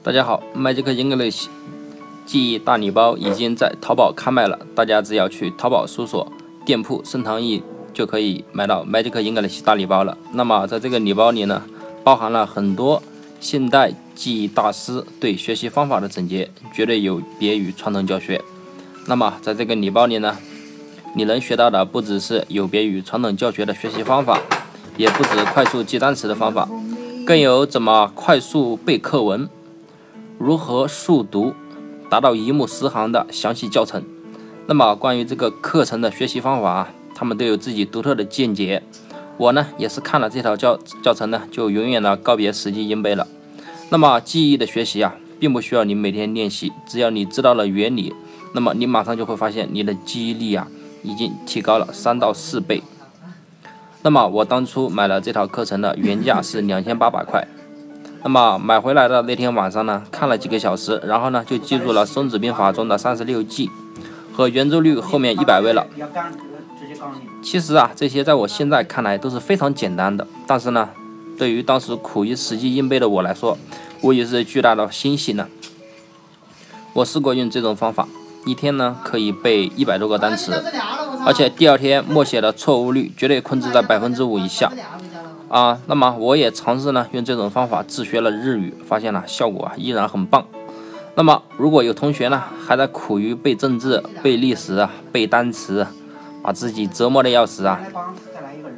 大家好，Magic English 记忆大礼包已经在淘宝开卖了，大家只要去淘宝搜索店铺“盛唐易”就可以买到 Magic English 大礼包了。那么在这个礼包里呢，包含了很多现代记忆大师对学习方法的总结，绝对有别于传统教学。那么在这个礼包里呢，你能学到的不只是有别于传统教学的学习方法，也不止快速记单词的方法，更有怎么快速背课文。如何速读，达到一目十行的详细教程。那么关于这个课程的学习方法啊，他们都有自己独特的见解。我呢也是看了这套教教程呢，就永远的告别死记硬背了。那么记忆的学习啊，并不需要你每天练习，只要你知道了原理，那么你马上就会发现你的记忆力啊已经提高了三到四倍。那么我当初买了这套课程的原价是两千八百块。那么买回来的那天晚上呢，看了几个小时，然后呢就记住了《孙子兵法》中的三十六计和圆周率后面一百位了。其实啊，这些在我现在看来都是非常简单的，但是呢，对于当时苦于死记硬背的我来说，无疑是巨大的欣喜呢。我试过用这种方法，一天呢可以背一百多个单词，而且第二天默写的错误率绝对控制在百分之五以下。啊，那么我也尝试呢，用这种方法自学了日语，发现了效果依然很棒。那么如果有同学呢还在苦于背政治、背历史、背单词，把自己折磨的要死啊，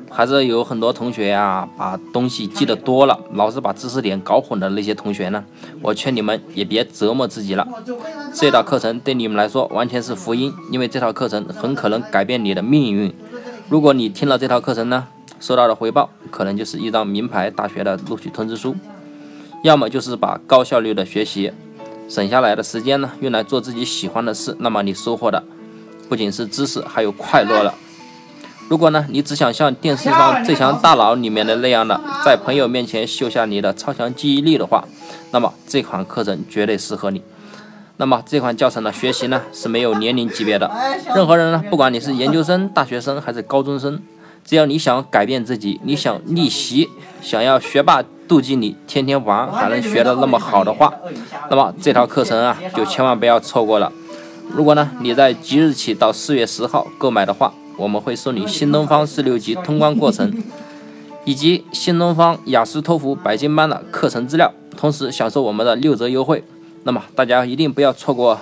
还是有很多同学呀把东西记得多了，老是把知识点搞混的那些同学呢，我劝你们也别折磨自己了。这套课程对你们来说完全是福音，因为这套课程很可能改变你的命运。如果你听了这套课程呢？收到的回报可能就是一张名牌大学的录取通知书，要么就是把高效率的学习省下来的时间呢，用来做自己喜欢的事。那么你收获的不仅是知识，还有快乐了。如果呢，你只想像电视上《最强大脑》里面的那样的，在朋友面前秀下你的超强记忆力的话，那么这款课程绝对适合你。那么这款教程的学习呢是没有年龄级别的，任何人呢，不管你是研究生、大学生还是高中生。只要你想改变自己，你想逆袭，想要学霸妒忌你，天天玩还能学得那么好的话，那么这套课程啊，就千万不要错过了。如果呢，你在即日起到四月十号购买的话，我们会送你新东方四六级通关过程，以及新东方雅思托福白金班的课程资料，同时享受我们的六折优惠。那么大家一定不要错过。